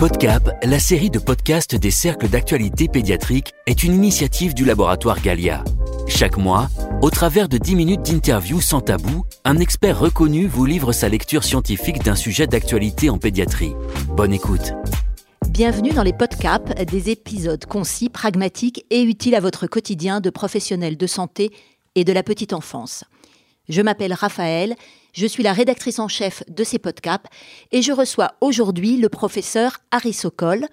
PodCap, la série de podcasts des cercles d'actualité pédiatrique, est une initiative du laboratoire Galia. Chaque mois, au travers de 10 minutes d'interview sans tabou, un expert reconnu vous livre sa lecture scientifique d'un sujet d'actualité en pédiatrie. Bonne écoute. Bienvenue dans les PodCap, des épisodes concis, pragmatiques et utiles à votre quotidien de professionnels de santé et de la petite enfance. Je m'appelle Raphaël, je suis la rédactrice en chef de ces podcasts et je reçois aujourd'hui le professeur Harry Sokol.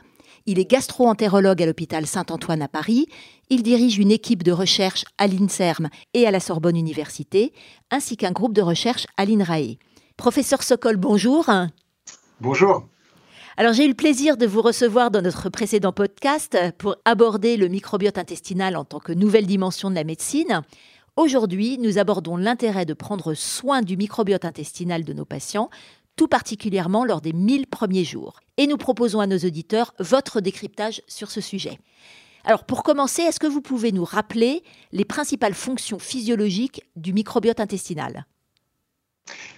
Il est gastro-entérologue à l'hôpital Saint-Antoine à Paris. Il dirige une équipe de recherche à l'INSERM et à la Sorbonne Université, ainsi qu'un groupe de recherche à l'INRAE. Professeur Sokol, bonjour. Bonjour. Alors j'ai eu le plaisir de vous recevoir dans notre précédent podcast pour aborder le microbiote intestinal en tant que nouvelle dimension de la médecine. Aujourd'hui, nous abordons l'intérêt de prendre soin du microbiote intestinal de nos patients, tout particulièrement lors des 1000 premiers jours. Et nous proposons à nos auditeurs votre décryptage sur ce sujet. Alors pour commencer, est-ce que vous pouvez nous rappeler les principales fonctions physiologiques du microbiote intestinal?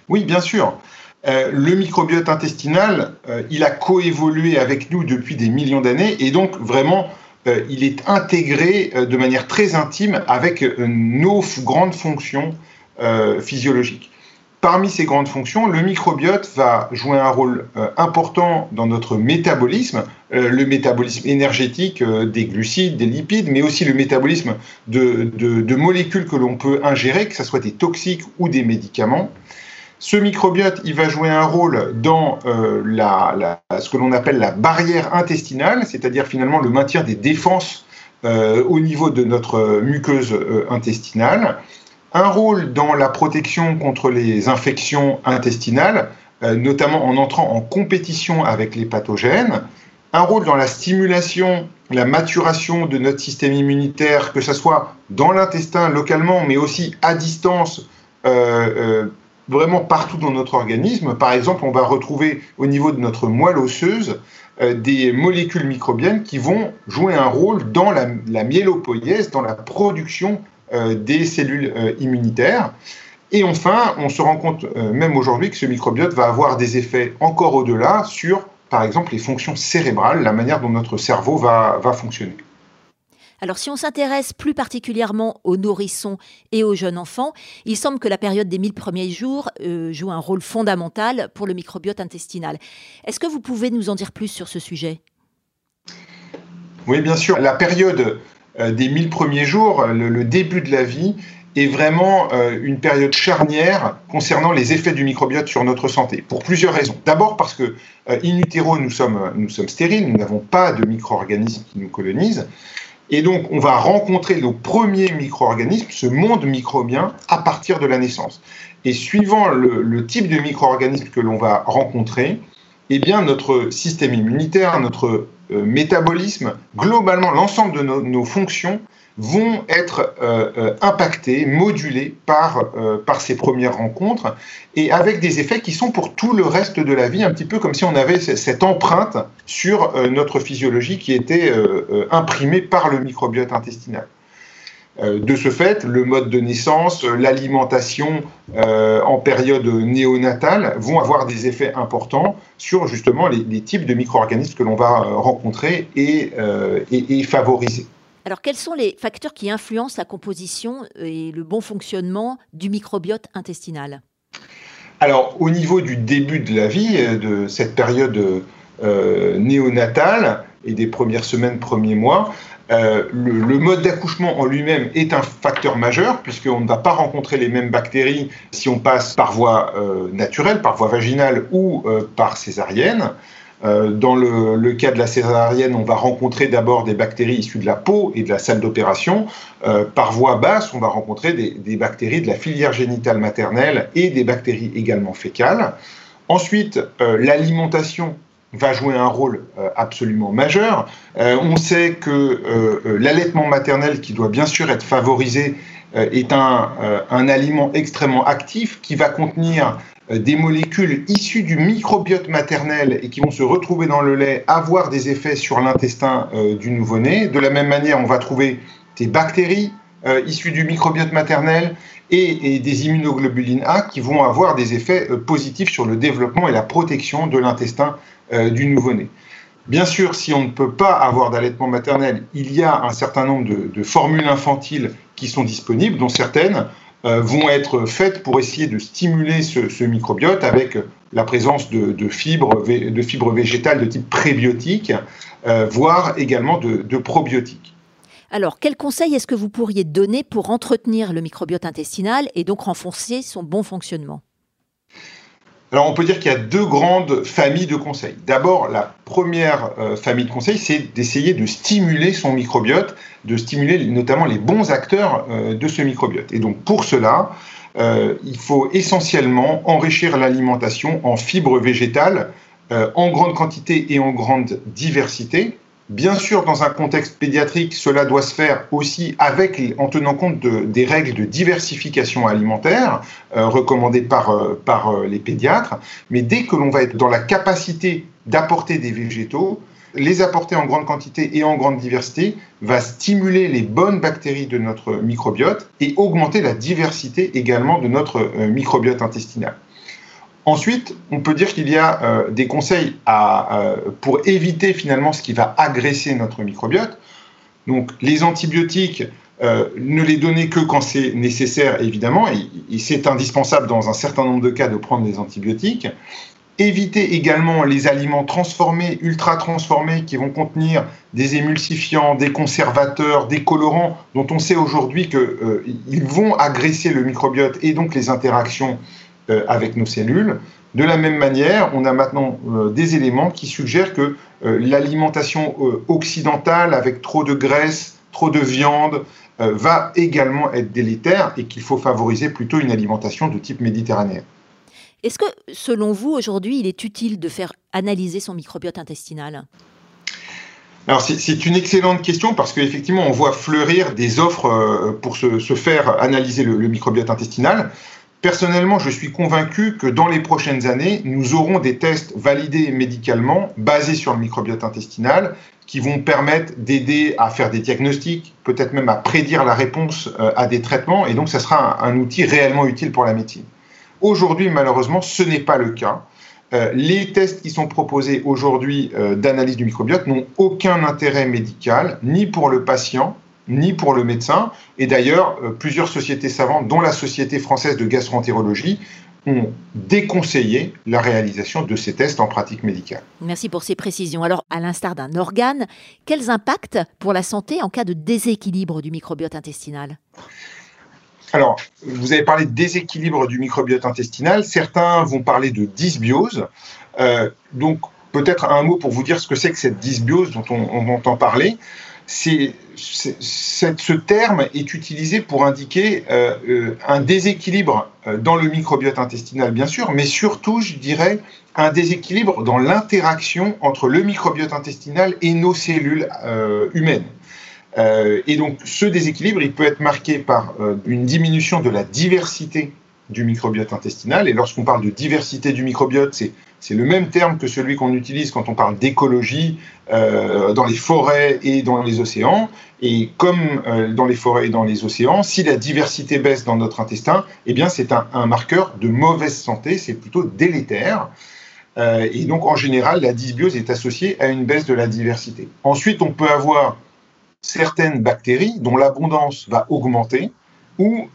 Oui, bien sûr. Euh, le microbiote intestinal, euh, il a coévolué avec nous depuis des millions d'années et donc vraiment il est intégré euh, de manière très intime avec euh, nos grandes fonctions physiologiques. Parmi ces grandes fonctions, le microbiote va jouer un rôle important dans notre métabolisme, le métabolisme énergétique des glucides, des lipides, mais aussi le métabolisme de molécules que l'on peut ingérer, que ce soit des toxiques ou des médicaments. Ce microbiote, il va jouer un rôle dans euh, ce que l'on appelle la barrière intestinale, c'est-à-dire finalement le maintien des défenses euh, au niveau de notre muqueuse euh, intestinale, un rôle dans la protection contre les infections intestinales, notamment en entrant en compétition avec les pathogènes, un rôle dans la stimulation, la maturation de notre système immunitaire, que ce soit dans l'intestin localement, mais aussi à distance vraiment partout dans notre organisme. Par exemple, on va retrouver au niveau de notre moelle osseuse euh, des molécules microbiennes qui vont jouer un rôle dans la, myélopoïèse, dans la production euh, des cellules euh, immunitaires. Et enfin, on se rend compte même aujourd'hui que ce microbiote va avoir des effets encore au-delà sur, par exemple, les fonctions cérébrales, la manière dont notre cerveau va fonctionner. Alors si on s'intéresse plus particulièrement aux nourrissons et aux jeunes enfants, il semble que la période des 1000 premiers jours euh, joue un rôle fondamental pour le microbiote intestinal. Est-ce que vous pouvez nous en dire plus sur ce sujet? Oui, bien sûr. La période euh, des 1000 premiers jours, le, début de la vie, est vraiment euh, une période charnière concernant les effets du microbiote sur notre santé, pour plusieurs raisons. D'abord parce que in utero, nous sommes, nous sommes stériles, nous n'avons pas de micro-organismes qui nous colonisent. Et donc, on va rencontrer nos premiers micro-organismes, ce monde microbien, à partir de la naissance. Et suivant le, type de micro-organisme que l'on va rencontrer, eh notre système immunitaire, notre euh, métabolisme, globalement, l'ensemble de nos fonctions vont être euh, euh, impactés, modulés par, euh, par ces premières rencontres, et avec des effets qui sont pour tout le reste de la vie, un petit peu comme si on avait cette empreinte sur notre physiologie qui était imprimée par le microbiote intestinal. De ce fait, le mode de naissance, l'alimentation en période néonatale vont avoir des effets importants sur justement les, types de micro-organismes que l'on va rencontrer et favoriser. Alors, quels sont les facteurs qui influencent la composition et le bon fonctionnement du microbiote intestinal? Alors, au niveau du début de la vie, euh, de cette période euh, néonatale et des premières semaines, premiers mois, euh, le, mode d'accouchement en lui-même est un facteur majeur, puisqu'on ne va pas rencontrer les mêmes bactéries si on passe par voie naturelle, par voie vaginale ou par césarienne. Euh, dans le, cas de la césarienne, on va rencontrer d'abord des bactéries issues de la peau et de la salle d'opération. Euh, par voie basse, on va rencontrer des, bactéries de la filière génitale maternelle et des bactéries également fécales. Ensuite, euh, l'alimentation va jouer un rôle absolument majeur. on sait que l'allaitement maternel, qui doit bien sûr être favorisé, est un, un, aliment extrêmement actif qui va contenir euh, des molécules issues du microbiote maternel et qui vont se retrouver dans le lait avoir des effets sur l'intestin euh, du nouveau-né. De la même manière, on va trouver des bactéries euh, issues du microbiote maternel et, des immunoglobulines A qui vont avoir des effets positifs sur le développement et la protection de l'intestin du nouveau-né. Bien sûr, si on ne peut pas avoir d'allaitement maternel, il y a un certain nombre de, formules infantiles qui sont disponibles, dont certaines vont être faites pour essayer de stimuler ce, microbiote avec la présence de, fibres, de végétales de type prébiotique, voire également de probiotiques. Alors, quel conseil est-ce que vous pourriez donner pour entretenir le microbiote intestinal et donc renforcer son bon fonctionnement? Alors on peut dire qu'il y a deux grandes familles de conseils. D'abord, la première euh, famille de conseils, c'est d'essayer de stimuler son microbiote, de stimuler notamment les bons acteurs euh, de ce microbiote. Et donc pour cela, euh, il faut essentiellement enrichir l'alimentation en fibres végétales en grande quantité et en grande diversité. Bien sûr, dans un contexte pédiatrique, cela doit se faire aussi en tenant compte des règles de diversification alimentaire euh, recommandées par, euh, euh, les pédiatres. Mais dès que l'on va être dans la capacité d'apporter des végétaux, les apporter en grande quantité et en grande diversité va stimuler les bonnes bactéries de notre microbiote et augmenter la diversité également de notre microbiote intestinal. Ensuite, on peut dire qu'il y a euh, des conseils euh, pour éviter finalement ce qui va agresser notre microbiote. Donc, les antibiotiques, euh, ne les donner que quand c'est nécessaire, évidemment, et, c'est indispensable dans un certain nombre de cas de prendre des antibiotiques. Éviter également les aliments transformés, ultra transformés, qui vont contenir des émulsifiants, des conservateurs, des colorants, dont on sait aujourd'hui qu'ils vont agresser le microbiote et donc les interactions avec nos cellules. De la même manière, on a maintenant euh, des éléments qui suggèrent que euh, l'alimentation occidentale avec trop de graisse, trop de viande, va également être délétère et qu'il faut favoriser plutôt une alimentation de type méditerranéen. Est-ce que, selon vous, aujourd'hui, il est utile de faire analyser son microbiote intestinal? Alors c'est une excellente question parce qu'effectivement on voit fleurir des offres pour se, faire analyser le microbiote intestinal. Personnellement, je suis convaincu que dans les prochaines années, nous aurons des tests validés médicalement basés sur le microbiote intestinal qui vont permettre d'aider à faire des diagnostics, peut-être même à prédire la réponse euh, à des traitements, et donc ça sera un, outil réellement utile pour la médecine. Aujourd'hui, malheureusement, ce n'est pas le cas. Euh, les tests qui sont proposés aujourd'hui euh, d'analyse du microbiote n'ont aucun intérêt médical, ni pour le patient, ni pour le médecin. Et d'ailleurs, euh, plusieurs sociétés savantes, dont la Société française de gastroentérologie, ont déconseillé la réalisation de ces tests en pratique médicale. Merci pour ces précisions. Alors, à l'instar d'un organe, quels impacts pour la santé en cas de déséquilibre du microbiote intestinal? Alors, vous avez parlé de déséquilibre du microbiote intestinal. Certains vont parler de dysbiose. Euh, donc, peut-être un mot pour vous dire ce que c'est que cette dysbiose dont on, on entend parler c'est, ce terme est utilisé pour indiquer euh, euh, un déséquilibre euh, dans le microbiote intestinal, bien sûr, mais surtout, je dirais, un déséquilibre dans l'interaction entre le microbiote intestinal et nos cellules humaines. et donc, ce déséquilibre, il peut être marqué par une diminution de la diversité du microbiote intestinal. Et lorsqu'on parle de diversité du microbiote, c'est c'est le même terme que celui qu'on utilise quand on parle d'écologie euh, dans les forêts et dans les océans. Et comme euh, dans les forêts et dans les océans, si la diversité baisse dans notre intestin, eh bien c'est un, marqueur de mauvaise santé, c'est plutôt délétère. Euh, et donc en général, la dysbiose est associée à une baisse de la diversité. Ensuite, on peut avoir certaines bactéries dont l'abondance va augmenter ou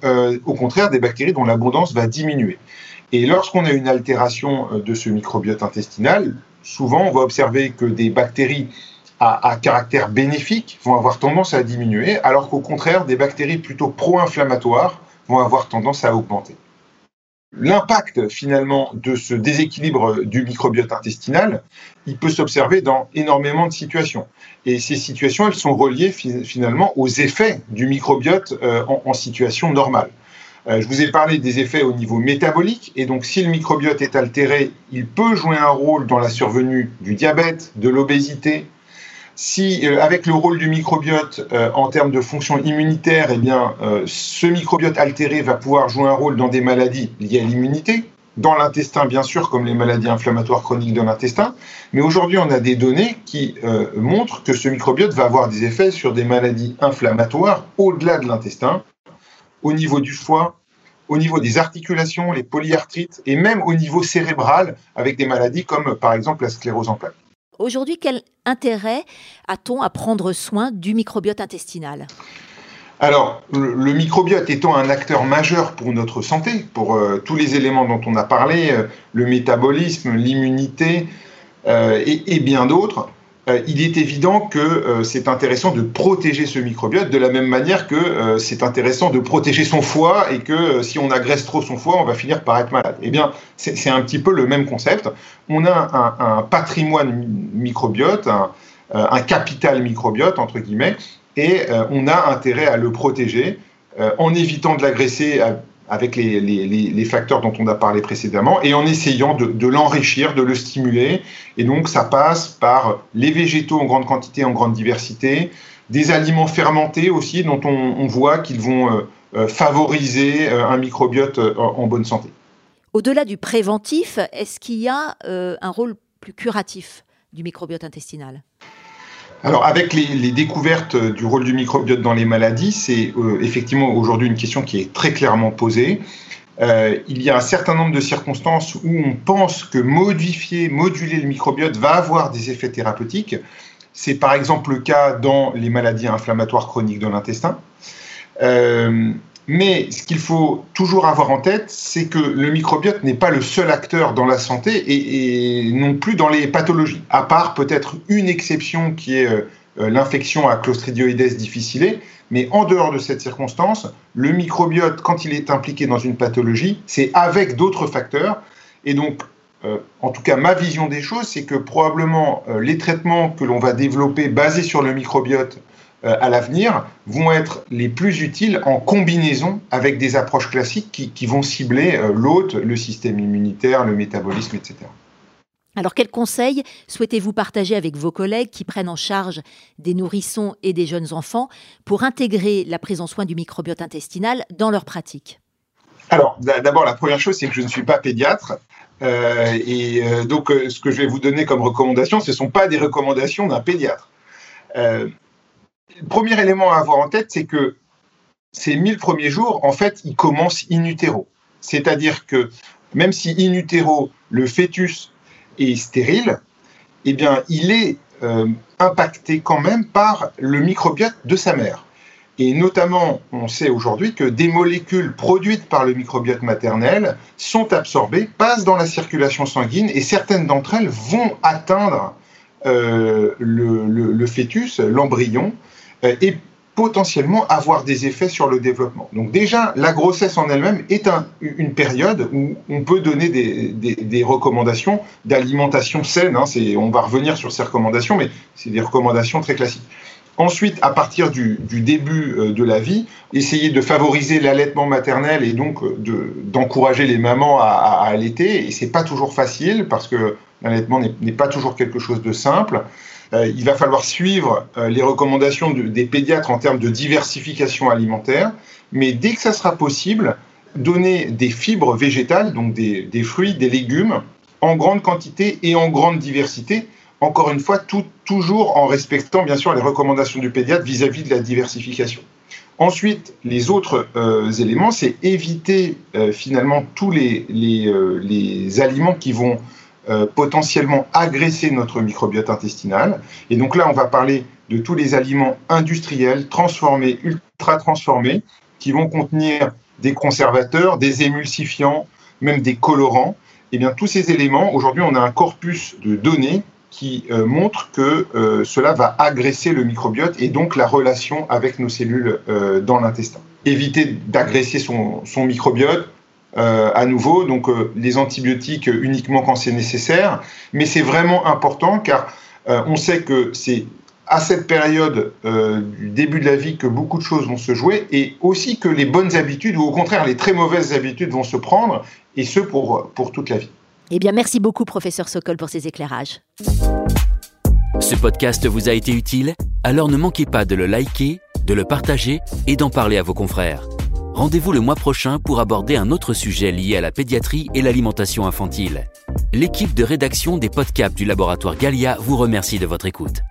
au contraire des bactéries dont l'abondance va diminuer. Et lorsqu'on a une altération euh, de ce microbiote intestinal, souvent on va observer que des bactéries à, caractère bénéfique vont avoir tendance à diminuer, alors qu'au contraire, des bactéries plutôt pro-inflammatoires vont avoir tendance à augmenter. L'impact finalement de ce déséquilibre du microbiote intestinal, il peut s'observer dans énormément de situations. Et ces situations, elles sont reliées finalement aux effets du microbiote euh, en situation normale. Euh, je vous ai parlé des effets au niveau métabolique, et donc si le microbiote est altéré, il peut jouer un rôle dans la survenue du diabète, de l'obésité. Si, euh, avec le rôle du microbiote euh, en termes de fonction immunitaire, eh bien, ce microbiote altéré va pouvoir jouer un rôle dans des maladies liées à l'immunité, dans l'intestin bien sûr, comme les maladies inflammatoires chroniques de l'intestin. Mais aujourd'hui, on a des données qui montrent que ce microbiote va avoir des effets sur des maladies inflammatoires au-delà de l'intestin, au niveau du foie, au niveau des articulations, les polyarthrites, et même au niveau cérébral, avec des maladies comme par exemple la sclérose en plaques. Aujourd'hui, quel intérêt a-t-on à prendre soin du microbiote intestinal? Alors, le, microbiote étant un acteur majeur pour notre santé, pour euh, tous les éléments dont on a parlé, euh, le métabolisme, l'immunité euh, et, bien d'autres, il est évident que c'est intéressant de protéger ce microbiote de la même manière que c'est intéressant de protéger son foie et que si on agresse trop son foie, on va finir par être malade. Eh bien, c'est un petit peu le même concept. On a un, patrimoine microbiote, un capital microbiote, entre guillemets, et euh, on a intérêt à le protéger euh, en évitant de l'agresser avec les, facteurs dont on a parlé précédemment et en essayant de, l'enrichir, de le stimuler. Et donc ça passe par les végétaux en grande quantité, en grande diversité, des aliments fermentés aussi dont on, voit qu'ils vont euh, favoriser un microbiote en bonne santé. Au-delà du préventif, est-ce qu'il y a un rôle plus curatif du microbiote intestinal? Alors, avec les, découvertes du rôle du microbiote dans les maladies, c'est euh, effectivement aujourd'hui une question qui est très clairement posée. Euh, il y a un certain nombre de circonstances où on pense que modifier, moduler le microbiote va avoir des effets thérapeutiques. C'est par exemple le cas dans les maladies inflammatoires chroniques de l'intestin. Euh, mais ce qu'il faut toujours avoir en tête, c'est que le microbiote n'est pas le seul acteur dans la santé et, non plus dans les pathologies, à part peut-être une exception qui est euh, euh, l'infection à Clostridioides difficile. Mais en dehors de cette circonstance, le microbiote, quand il est impliqué dans une pathologie, c'est avec d'autres facteurs. Et donc, euh, en tout cas, ma vision des choses, c'est que probablement les traitements que l'on va développer basés sur le microbiote à l'avenir vont être les plus utiles en combinaison avec des approches classiques qui, vont cibler euh, l'hôte, le système immunitaire, le métabolisme, etc. Alors, quels conseils souhaitez-vous partager avec vos collègues qui prennent en charge des nourrissons et des jeunes enfants pour intégrer la prise en soin du microbiote intestinal dans leur pratique Alors, d'abord, la première chose, c'est que je ne suis pas pédiatre. Euh, et donc, ce que je vais vous donner comme recommandation, ce ne sont pas des recommandations d'un pédiatre le premier élément à avoir en tête, c'est que ces 1000 premiers jours, en fait, ils commencent in utero. C'est-à-dire que même si in utero, le fœtus est stérile, eh bien, il est euh, impacté quand même par le microbiote de sa mère. Et notamment, on sait aujourd'hui que des molécules produites par le microbiote maternel sont absorbées, passent dans la circulation sanguine, et certaines d'entre elles vont atteindre euh, le, fœtus, l'embryon, et potentiellement avoir des effets sur le développement. Donc déjà, la grossesse en elle-même est une période où on peut donner des, recommandations d'alimentation saine. Hein, on va revenir sur ces recommandations, mais c'est des recommandations très classiques. Ensuite, à partir du, début euh, de la vie, essayer de favoriser l'allaitement maternel et donc euh, d'encourager les mamans à, à allaiter. Et c'est pas toujours facile parce que l'allaitement n'est pas toujours quelque chose de simple. Euh, il va falloir suivre euh, les recommandations des pédiatres en termes de diversification alimentaire, mais dès que ça sera possible, donner des fibres végétales, donc des, fruits, des légumes, en grande quantité et en grande diversité, encore une fois, toujours en respectant bien sûr les recommandations du pédiatre vis-à-vis de la diversification. Ensuite, les autres euh, éléments, c'est éviter finalement tous les, les, aliments qui vont euh, potentiellement agresser notre microbiote intestinal. Et donc là, on va parler de tous les aliments industriels, transformés, ultra transformés, qui vont contenir des conservateurs, des émulsifiants, même des colorants. Et eh bien, tous ces éléments, aujourd'hui, on a un corpus de données qui euh, montre que euh, cela va agresser le microbiote et donc la relation avec nos cellules dans l'intestin. Éviter d'agresser son, son, microbiote, euh, à nouveau, donc euh, les antibiotiques uniquement quand c'est nécessaire, mais c'est vraiment important car euh, on sait que c'est à cette période du début de la vie que beaucoup de choses vont se jouer et aussi que les bonnes habitudes ou au contraire les très mauvaises habitudes vont se prendre et ce pour, pour toute la vie. Eh bien, merci beaucoup, professeur Sokol, pour ces éclairages. Ce podcast vous a été utile? Alors ne manquez pas de le liker, de le partager et d'en parler à vos confrères. Rendez-vous le mois prochain pour aborder un autre sujet lié à la pédiatrie et l'alimentation infantile. L'équipe de rédaction des podcasts du laboratoire Galia vous remercie de votre écoute.